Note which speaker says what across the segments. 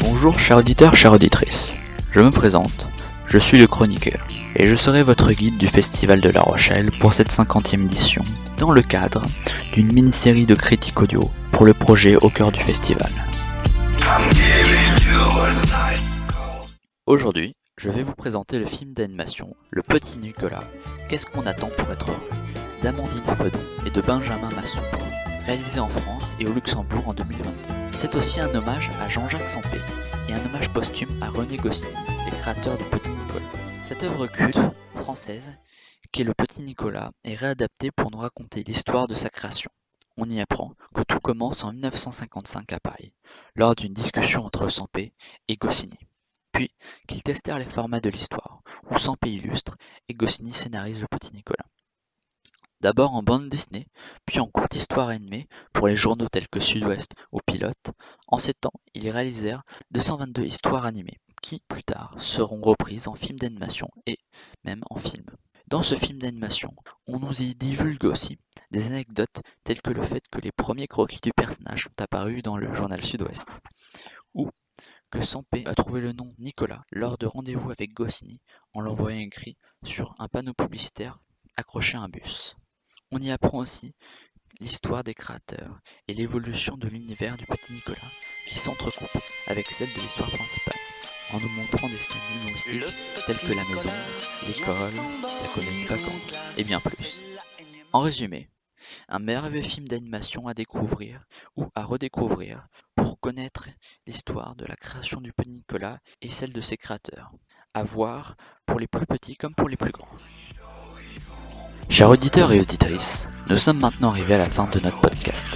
Speaker 1: Bonjour chers auditeurs, chères auditrices. Je me présente, je suis le chroniqueur, et je serai votre guide du Festival de La Rochelle pour cette 50e édition, dans le cadre d'une mini-série de critiques audio pour le projet Au cœur du festival. Aujourd'hui, je vais vous présenter le film d'animation Le Petit Nicolas, Qu'est-ce qu'on attend pour être heureux d'Amandine Fredon et de Benjamin Massou, réalisé en France et au Luxembourg en 2022. C'est aussi un hommage à Jean-Jacques Sampé et un hommage posthume à René Goscinny, les créateurs du Petit Nicolas. Cette œuvre culte française, qui est Le Petit Nicolas, est réadaptée pour nous raconter l'histoire de sa création. On y apprend que tout commence en 1955 à Paris, lors d'une discussion entre Sampé et Goscinny. Puis qu'ils testèrent les formats de l'histoire, où Sampé illustre et Goscinny scénarise Le Petit Nicolas. D'abord en bande dessinée, puis en courte histoire animée pour les journaux tels que Sud-Ouest ou Pilote, en ces temps, ils réalisèrent 222 histoires animées, qui, plus tard, seront reprises en film d'animation et même en film. Dans ce film d'animation, on nous y divulgue aussi des anecdotes telles que le fait que les premiers croquis du personnage sont apparus dans le journal Sud-Ouest, ou que Sampé a trouvé le nom Nicolas lors de rendez-vous avec Goscinny en l'envoyant écrit sur un panneau publicitaire accroché à un bus. On y apprend aussi l'histoire des créateurs et l'évolution de l'univers du petit Nicolas qui s'entrecoupe avec celle de l'histoire principale en nous montrant des scènes humoristiques telles que la maison, l'école, la colonie de vacances et bien plus. En résumé, un merveilleux film d'animation à découvrir ou à redécouvrir pour connaître l'histoire de la création du petit Nicolas et celle de ses créateurs. À voir pour les plus petits comme pour les plus grands. Chers auditeurs et auditrices, nous sommes maintenant arrivés à la fin de notre podcast.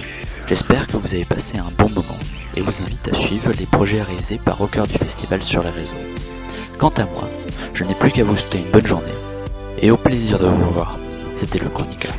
Speaker 1: J'espère que vous avez passé un bon moment et vous invite à suivre les projets réalisés par Au cœur du festival sur les réseaux. Quant à moi, je n'ai plus qu'à vous souhaiter une bonne journée et au plaisir de vous revoir. C'était le chroniqueur.